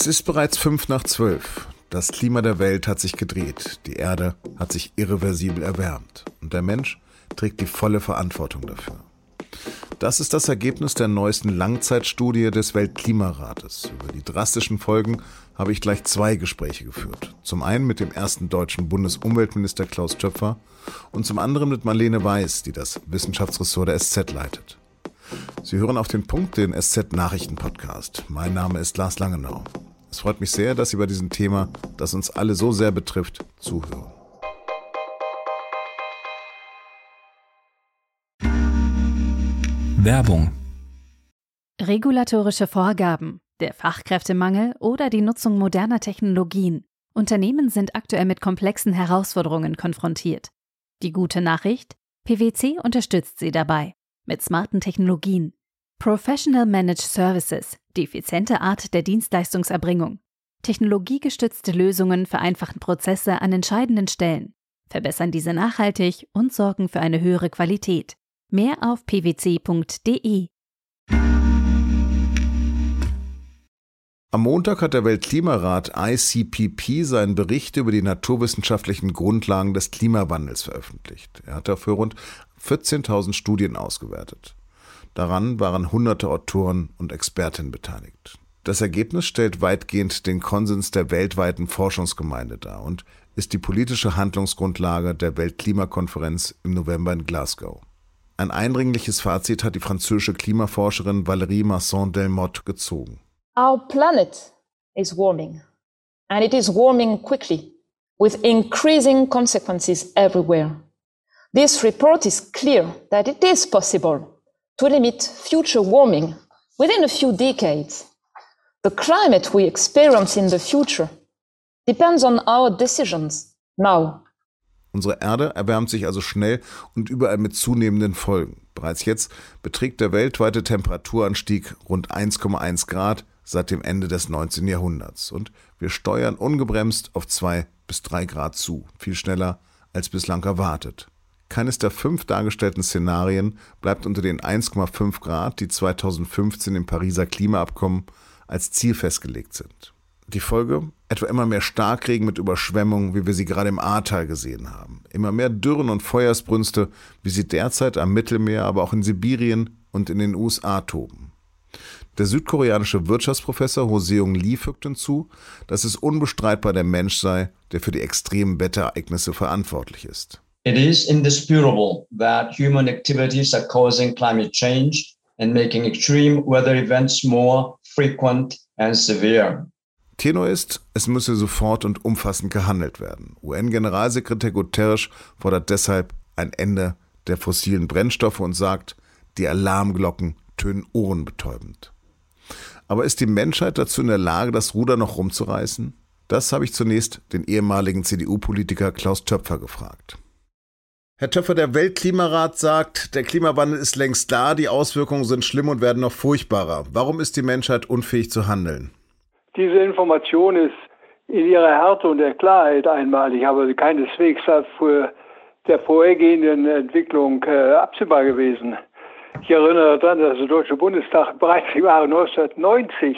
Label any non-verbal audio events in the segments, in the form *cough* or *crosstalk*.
Es ist bereits fünf nach zwölf. Das Klima der Welt hat sich gedreht. Die Erde hat sich irreversibel erwärmt. Und der Mensch trägt die volle Verantwortung dafür. Das ist das Ergebnis der neuesten Langzeitstudie des Weltklimarates. Über die drastischen Folgen habe ich gleich zwei Gespräche geführt. Zum einen mit dem ersten deutschen Bundesumweltminister Klaus Töpfer und zum anderen mit Marlene Weiß, die das Wissenschaftsressort der SZ leitet. Sie hören auf den Punkt den SZ Nachrichten Podcast. Mein Name ist Lars Langenau. Es freut mich sehr, dass Sie bei diesem Thema, das uns alle so sehr betrifft, zuhören. Werbung Regulatorische Vorgaben, der Fachkräftemangel oder die Nutzung moderner Technologien. Unternehmen sind aktuell mit komplexen Herausforderungen konfrontiert. Die gute Nachricht? PwC unterstützt sie dabei mit smarten Technologien. Professional Managed Services, die effiziente Art der Dienstleistungserbringung. Technologiegestützte Lösungen vereinfachen Prozesse an entscheidenden Stellen, verbessern diese nachhaltig und sorgen für eine höhere Qualität. Mehr auf pwc.de. Am Montag hat der Weltklimarat ICPP seinen Bericht über die naturwissenschaftlichen Grundlagen des Klimawandels veröffentlicht. Er hat dafür rund 14.000 Studien ausgewertet. Daran waren hunderte Autoren und Expertinnen beteiligt. Das Ergebnis stellt weitgehend den Konsens der weltweiten Forschungsgemeinde dar und ist die politische Handlungsgrundlage der Weltklimakonferenz im November in Glasgow. Ein eindringliches Fazit hat die französische Klimaforscherin Valérie Masson-Delmotte gezogen. Our planet is warming and it is warming quickly with increasing consequences everywhere. This report is clear that it is possible to limit future warming within a few decades. The climate we experience in the future depends on our decisions now. Unsere Erde erwärmt sich also schnell und überall mit zunehmenden Folgen. Bereits jetzt beträgt der weltweite Temperaturanstieg rund 1,1 Grad seit dem Ende des 19. Jahrhunderts. Und wir steuern ungebremst auf 2 bis 3 Grad zu, viel schneller als bislang erwartet. Keines der fünf dargestellten Szenarien bleibt unter den 1,5 Grad, die 2015 im Pariser Klimaabkommen als Ziel festgelegt sind. Die Folge? Etwa immer mehr Starkregen mit Überschwemmungen, wie wir sie gerade im Ahrtal gesehen haben. Immer mehr Dürren und Feuersbrünste, wie sie derzeit am Mittelmeer, aber auch in Sibirien und in den USA toben. Der südkoreanische Wirtschaftsprofessor Ho Seung-Lee fügt hinzu, dass es unbestreitbar der Mensch sei, der für die extremen Wetterereignisse verantwortlich ist. It is indisputable that human activities are causing climate change and making extreme weather events more frequent and severe. Tenor ist, es müsse sofort und umfassend gehandelt werden. UN-Generalsekretär Guterres fordert deshalb ein Ende der fossilen Brennstoffe und sagt, die Alarmglocken tönen ohrenbetäubend. Aber ist die Menschheit dazu in der Lage, das Ruder noch rumzureißen? Das habe ich zunächst den ehemaligen CDU-Politiker Klaus Töpfer gefragt. Herr Töpfer, der Weltklimarat sagt, der Klimawandel ist längst da, die Auswirkungen sind schlimm und werden noch furchtbarer. Warum ist die Menschheit unfähig zu handeln? Diese Information ist in ihrer Härte und der Klarheit einmalig, aber keineswegs für der vorhergehenden Entwicklung äh, absehbar gewesen. Ich erinnere daran, dass der Deutsche Bundestag bereits im Jahre 1990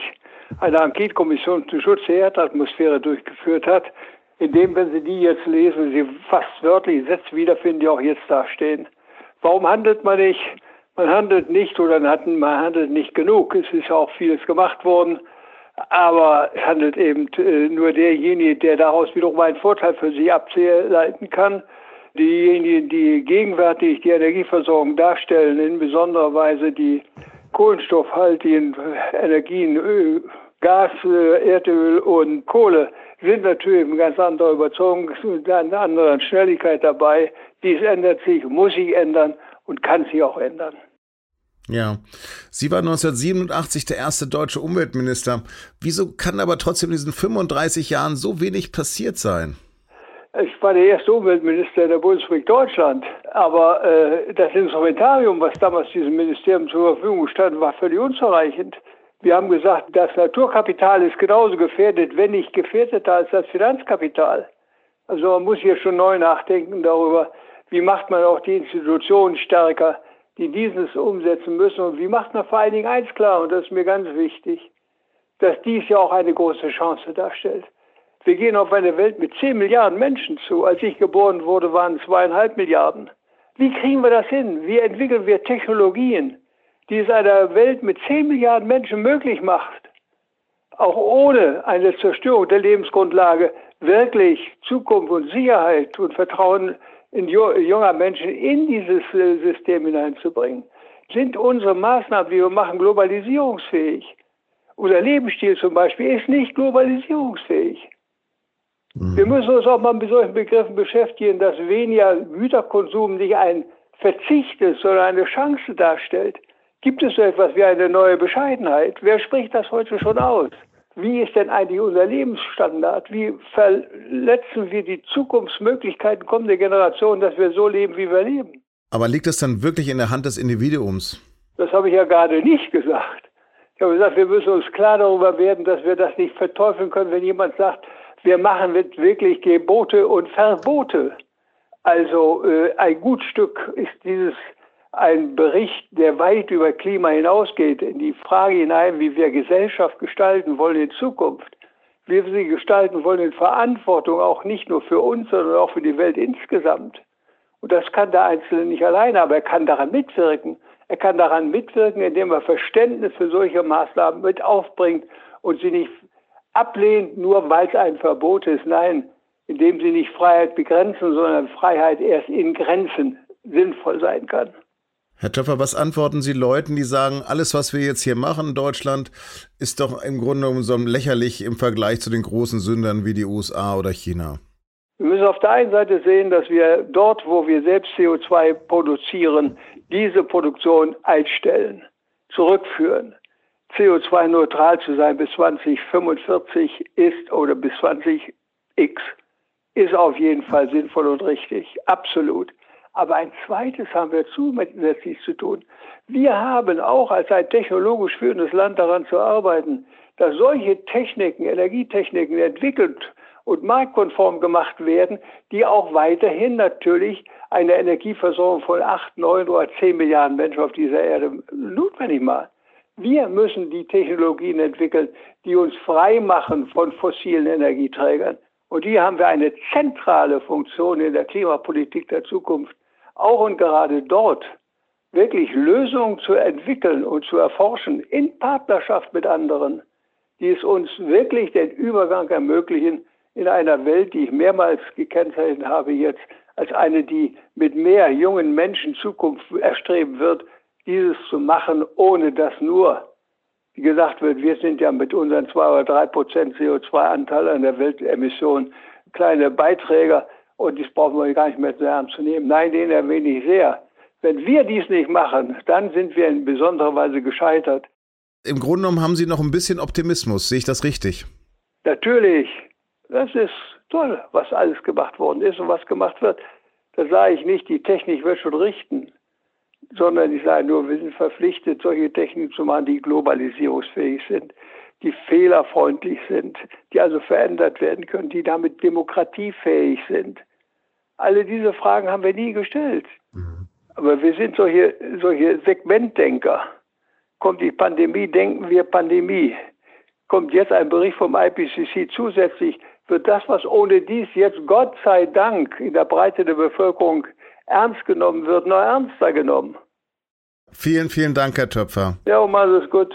eine Enquete-Kommission zum Schutz der Erdatmosphäre durchgeführt hat, in dem, wenn Sie die jetzt lesen, Sie fast wörtlich Sätze wiederfinden, die auch jetzt da stehen. Warum handelt man nicht? Man handelt nicht oder man handelt nicht genug. Es ist auch vieles gemacht worden, aber es handelt eben äh, nur derjenige, der daraus wiederum einen Vorteil für sich ableiten kann. Diejenigen, die gegenwärtig die Energieversorgung darstellen, in besonderer Weise die kohlenstoffhaltigen Energien, Gas, Erdöl und Kohle, sind natürlich mit ganz anderer Überzeugung und einer anderen Schnelligkeit dabei. Dies ändert sich, muss sich ändern und kann sich auch ändern. Ja, Sie waren 1987 der erste deutsche Umweltminister. Wieso kann aber trotzdem in diesen 35 Jahren so wenig passiert sein? Ich war der erste Umweltminister der Bundesrepublik Deutschland, aber äh, das Instrumentarium, was damals diesem Ministerium zur Verfügung stand, war völlig unzureichend. Wir haben gesagt, das Naturkapital ist genauso gefährdet, wenn nicht gefährdeter als das Finanzkapital. Also man muss hier schon neu nachdenken darüber, wie macht man auch die Institutionen stärker, die dieses umsetzen müssen. Und wie macht man vor allen Dingen eins klar, und das ist mir ganz wichtig, dass dies ja auch eine große Chance darstellt. Wir gehen auf eine Welt mit 10 Milliarden Menschen zu. Als ich geboren wurde, waren es zweieinhalb Milliarden. Wie kriegen wir das hin? Wie entwickeln wir Technologien, die es einer Welt mit 10 Milliarden Menschen möglich macht, auch ohne eine Zerstörung der Lebensgrundlage wirklich Zukunft und Sicherheit und Vertrauen in junger Menschen in dieses System hineinzubringen? Sind unsere Maßnahmen, die wir machen, globalisierungsfähig? Unser Lebensstil zum Beispiel ist nicht globalisierungsfähig. Mhm. Wir müssen uns auch mal mit solchen Begriffen beschäftigen, dass weniger Güterkonsum nicht ein Verzicht ist, sondern eine Chance darstellt. Gibt es so etwas wie eine neue Bescheidenheit? Wer spricht das heute schon aus? Wie ist denn eigentlich unser Lebensstandard? Wie verletzen wir die Zukunftsmöglichkeiten kommender Generationen, dass wir so leben, wie wir leben? Aber liegt das dann wirklich in der Hand des Individuums? Das habe ich ja gerade nicht gesagt. Ich habe gesagt, wir müssen uns klar darüber werden, dass wir das nicht verteufeln können, wenn jemand sagt, wir machen wirklich Gebote und Verbote. Also äh, ein gut Stück ist dieses ein Bericht, der weit über Klima hinausgeht, in die Frage hinein, wie wir Gesellschaft gestalten wollen in Zukunft, wie wir sie gestalten wollen in Verantwortung, auch nicht nur für uns, sondern auch für die Welt insgesamt. Und das kann der Einzelne nicht alleine, aber er kann daran mitwirken. Er kann daran mitwirken, indem er Verständnis für solche Maßnahmen mit aufbringt und sie nicht ablehnt, nur weil es ein Verbot ist. Nein, indem sie nicht Freiheit begrenzen, sondern Freiheit erst in Grenzen sinnvoll sein kann. Herr Töpfer, was antworten Sie Leuten, die sagen, alles, was wir jetzt hier machen in Deutschland, ist doch im Grunde genommen so lächerlich im Vergleich zu den großen Sündern wie die USA oder China? Wir müssen auf der einen Seite sehen, dass wir dort, wo wir selbst CO2 produzieren, diese Produktion einstellen, zurückführen. CO2-neutral zu sein bis 2045 ist oder bis 20x ist auf jeden Fall sinnvoll und richtig, absolut. Aber ein zweites haben wir zusätzlich zu tun. Wir haben auch als ein technologisch führendes Land daran zu arbeiten, dass solche Techniken, Energietechniken entwickelt und marktkonform gemacht werden, die auch weiterhin natürlich eine Energieversorgung von 8, 9 oder 10 Milliarden Menschen auf dieser Erde notwendig machen. Wir müssen die Technologien entwickeln, die uns frei machen von fossilen Energieträgern. Und hier haben wir eine zentrale Funktion in der Klimapolitik der Zukunft. Auch und gerade dort wirklich Lösungen zu entwickeln und zu erforschen in Partnerschaft mit anderen, die es uns wirklich den Übergang ermöglichen in einer Welt, die ich mehrmals gekennzeichnet habe jetzt, als eine, die mit mehr jungen Menschen Zukunft erstreben wird, dieses zu machen, ohne dass nur, gesagt wird, wir sind ja mit unseren zwei oder drei Prozent CO2-Anteil an der Weltemission kleine Beiträger und das brauchen wir gar nicht mehr so ernst zu nehmen. Nein, den erwähne ich sehr. Wenn wir dies nicht machen, dann sind wir in besonderer Weise gescheitert. Im Grunde genommen haben Sie noch ein bisschen Optimismus. Sehe ich das richtig? Natürlich. Das ist toll, was alles gemacht worden ist und was gemacht wird. Da sage ich nicht, die Technik wird schon richten, sondern ich sage nur, wir sind verpflichtet, solche Techniken zu machen, die globalisierungsfähig sind die fehlerfreundlich sind, die also verändert werden können, die damit demokratiefähig sind. Alle diese Fragen haben wir nie gestellt. Mhm. Aber wir sind solche, solche Segmentdenker. Kommt die Pandemie, denken wir Pandemie. Kommt jetzt ein Bericht vom IPCC zusätzlich, wird das, was ohne dies jetzt Gott sei Dank in der Breite der Bevölkerung ernst genommen wird, noch ernster genommen. Vielen, vielen Dank, Herr Töpfer. Ja, und alles gut.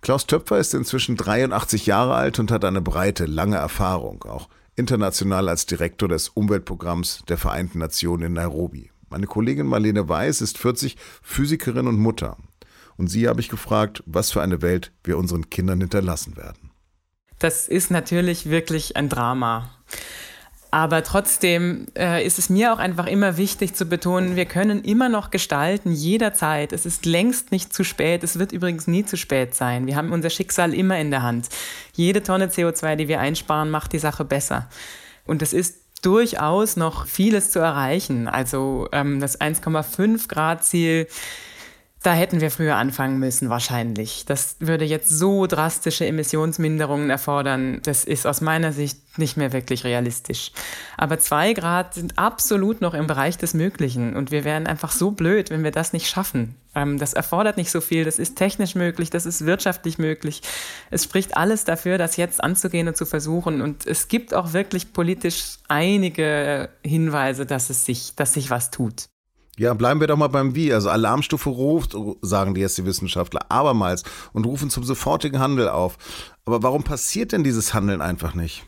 Klaus Töpfer ist inzwischen 83 Jahre alt und hat eine breite, lange Erfahrung, auch international als Direktor des Umweltprogramms der Vereinten Nationen in Nairobi. Meine Kollegin Marlene Weiß ist 40, Physikerin und Mutter. Und sie habe ich gefragt, was für eine Welt wir unseren Kindern hinterlassen werden. Das ist natürlich wirklich ein Drama. Aber trotzdem äh, ist es mir auch einfach immer wichtig zu betonen, wir können immer noch gestalten, jederzeit. Es ist längst nicht zu spät. Es wird übrigens nie zu spät sein. Wir haben unser Schicksal immer in der Hand. Jede Tonne CO2, die wir einsparen, macht die Sache besser. Und es ist durchaus noch vieles zu erreichen. Also ähm, das 1,5 Grad Ziel Da hätten wir früher anfangen müssen, wahrscheinlich. Das würde jetzt so drastische Emissionsminderungen erfordern. Das ist aus meiner Sicht nicht mehr wirklich realistisch. Aber zwei Grad sind absolut noch im Bereich des Möglichen. Und wir wären einfach so blöd, wenn wir das nicht schaffen. Ähm, das erfordert nicht so viel. Das ist technisch möglich. Das ist wirtschaftlich möglich. Es spricht alles dafür, das jetzt anzugehen und zu versuchen. Und es gibt auch wirklich politisch einige Hinweise, dass es sich, dass sich was tut. Ja, bleiben wir doch mal beim Wie. Also Alarmstufe ruft, sagen die jetzt die Wissenschaftler, abermals und rufen zum sofortigen Handel auf. Aber warum passiert denn dieses Handeln einfach nicht?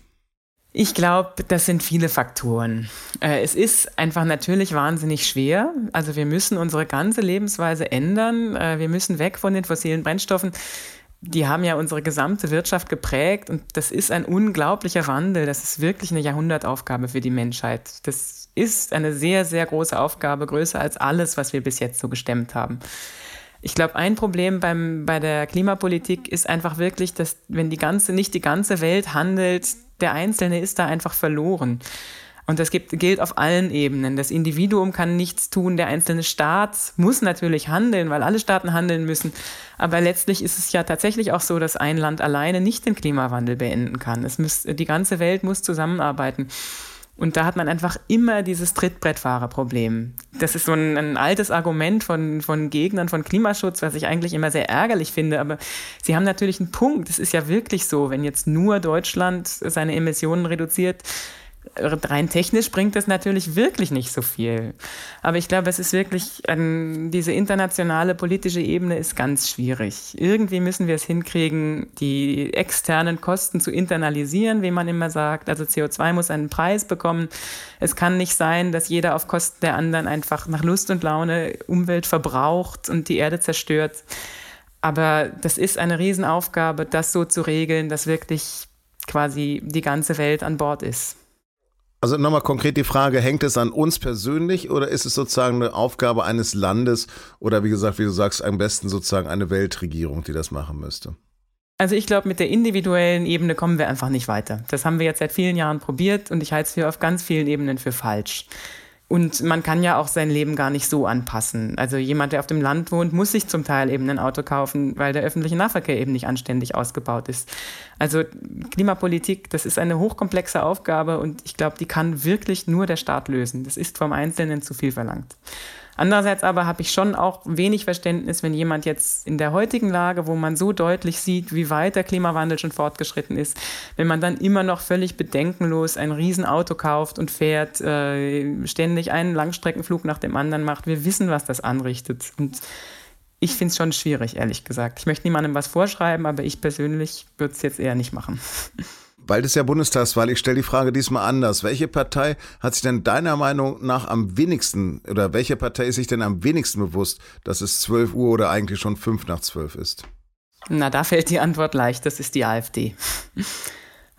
Ich glaube, das sind viele Faktoren. Äh, es ist einfach natürlich wahnsinnig schwer. Also wir müssen unsere ganze Lebensweise ändern. Äh, wir müssen weg von den fossilen Brennstoffen. Die haben ja unsere gesamte Wirtschaft geprägt und das ist ein unglaublicher Wandel. Das ist wirklich eine Jahrhundertaufgabe für die Menschheit. Das ist eine sehr, sehr große Aufgabe, größer als alles, was wir bis jetzt so gestemmt haben. Ich glaube, ein Problem beim, bei der Klimapolitik ist einfach wirklich, dass wenn die ganze, nicht die ganze Welt handelt, der Einzelne ist da einfach verloren. Und das gibt, gilt auf allen Ebenen. Das Individuum kann nichts tun, der einzelne Staat muss natürlich handeln, weil alle Staaten handeln müssen. Aber letztlich ist es ja tatsächlich auch so, dass ein Land alleine nicht den Klimawandel beenden kann. Es muss, die ganze Welt muss zusammenarbeiten. Und da hat man einfach immer dieses Trittbrettfahrerproblem. Das ist so ein, ein, altes Argument von, von Gegnern von Klimaschutz, was ich eigentlich immer sehr ärgerlich finde. Aber sie haben natürlich einen Punkt. Es ist ja wirklich so, wenn jetzt nur Deutschland seine Emissionen reduziert, rein technisch bringt das natürlich wirklich nicht so viel. Aber ich glaube, es ist wirklich, ähm, diese internationale politische Ebene ist ganz schwierig. Irgendwie müssen wir es hinkriegen, die externen Kosten zu internalisieren, wie man immer sagt. Also CO2 muss einen Preis bekommen. Es kann nicht sein, dass jeder auf Kosten der anderen einfach nach Lust und Laune Umwelt verbraucht und die Erde zerstört. Aber das ist eine Riesenaufgabe, das so zu regeln, dass wirklich quasi die ganze Welt an Bord ist. Also nochmal konkret die Frage, hängt es an uns persönlich oder ist es sozusagen eine Aufgabe eines Landes oder wie gesagt, wie du sagst, am besten sozusagen eine Weltregierung, die das machen müsste? Also ich glaube, mit der individuellen Ebene kommen wir einfach nicht weiter. Das haben wir jetzt seit vielen Jahren probiert und ich halte es für auf ganz vielen Ebenen für falsch. Und man kann ja auch sein Leben gar nicht so anpassen. Also jemand, der auf dem Land wohnt, muss sich zum Teil eben ein Auto kaufen, weil der öffentliche Nahverkehr eben nicht anständig ausgebaut ist. Also Klimapolitik, das ist eine hochkomplexe Aufgabe und ich glaube, die kann wirklich nur der Staat lösen. Das ist vom Einzelnen zu viel verlangt. Andererseits aber habe ich schon auch wenig Verständnis, wenn jemand jetzt in der heutigen Lage, wo man so deutlich sieht, wie weit der Klimawandel schon fortgeschritten ist, wenn man dann immer noch völlig bedenkenlos ein Riesenauto kauft und fährt, äh, ständig einen Langstreckenflug nach dem anderen macht. Wir wissen, was das anrichtet. Und ich finde es schon schwierig, ehrlich gesagt. Ich möchte niemandem was vorschreiben, aber ich persönlich würde es jetzt eher nicht machen. *laughs* Bald ist ja Bundestagswahl. Ich stelle die Frage diesmal anders. Welche Partei hat sich denn deiner Meinung nach am wenigsten oder welche Partei ist sich denn am wenigsten bewusst, dass es 12 Uhr oder eigentlich schon 5 nach 12 ist? Na, da fällt die Antwort leicht. Das ist die AfD.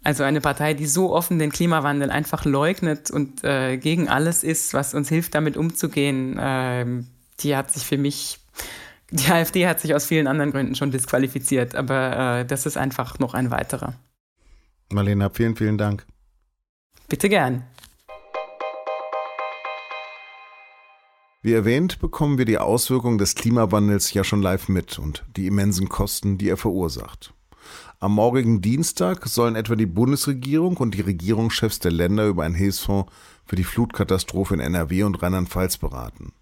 Also eine Partei, die so offen den Klimawandel einfach leugnet und äh, gegen alles ist, was uns hilft, damit umzugehen, äh, die hat sich für mich, die AfD hat sich aus vielen anderen Gründen schon disqualifiziert, aber äh, das ist einfach noch ein weiterer. Marlena, vielen, vielen Dank. Bitte gern. Wie erwähnt, bekommen wir die Auswirkungen des Klimawandels ja schon live mit und die immensen Kosten, die er verursacht. Am morgigen Dienstag sollen etwa die Bundesregierung und die Regierungschefs der Länder über einen Hilfsfonds für die Flutkatastrophe in NRW und Rheinland-Pfalz beraten.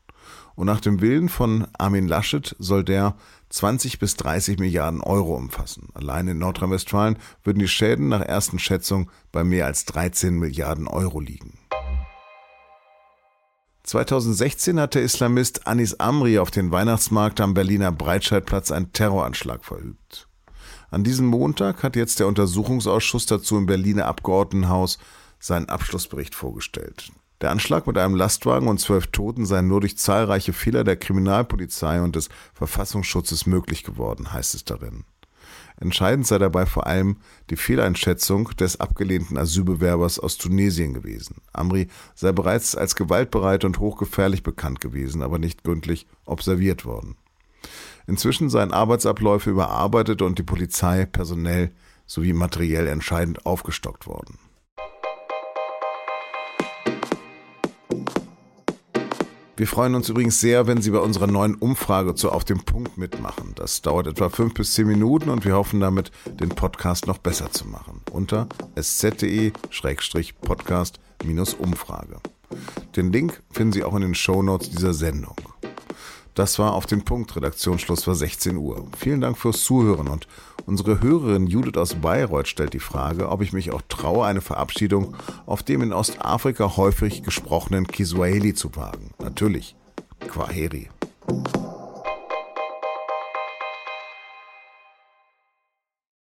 Und nach dem Willen von Armin Laschet soll der 20 bis 30 Milliarden Euro umfassen. Allein in Nordrhein-Westfalen würden die Schäden nach ersten Schätzungen bei mehr als 13 Milliarden Euro liegen. 2016 hat der Islamist Anis Amri auf den Weihnachtsmarkt am Berliner Breitscheidplatz einen Terroranschlag verübt. An diesem Montag hat jetzt der Untersuchungsausschuss dazu im Berliner Abgeordnetenhaus seinen Abschlussbericht vorgestellt. Der Anschlag mit einem Lastwagen und zwölf Toten sei nur durch zahlreiche Fehler der Kriminalpolizei und des Verfassungsschutzes möglich geworden, heißt es darin. Entscheidend sei dabei vor allem die Fehleinschätzung des abgelehnten Asylbewerbers aus Tunesien gewesen. Amri sei bereits als gewaltbereit und hochgefährlich bekannt gewesen, aber nicht gründlich observiert worden. Inzwischen seien Arbeitsabläufe überarbeitet und die Polizei personell sowie materiell entscheidend aufgestockt worden. Wir freuen uns übrigens sehr, wenn Sie bei unserer neuen Umfrage zu Auf dem Punkt mitmachen. Das dauert etwa fünf bis zehn Minuten und wir hoffen damit, den Podcast noch besser zu machen. Unter sz.de-podcast-umfrage. Den Link finden Sie auch in den Shownotes dieser Sendung. Das war auf den Punkt. Redaktionsschluss war 16 Uhr. Vielen Dank fürs Zuhören und unsere Hörerin Judith aus Bayreuth stellt die Frage, ob ich mich auch traue, eine Verabschiedung auf dem in Ostafrika häufig gesprochenen Kiswahili zu wagen. Natürlich. Kwaheri.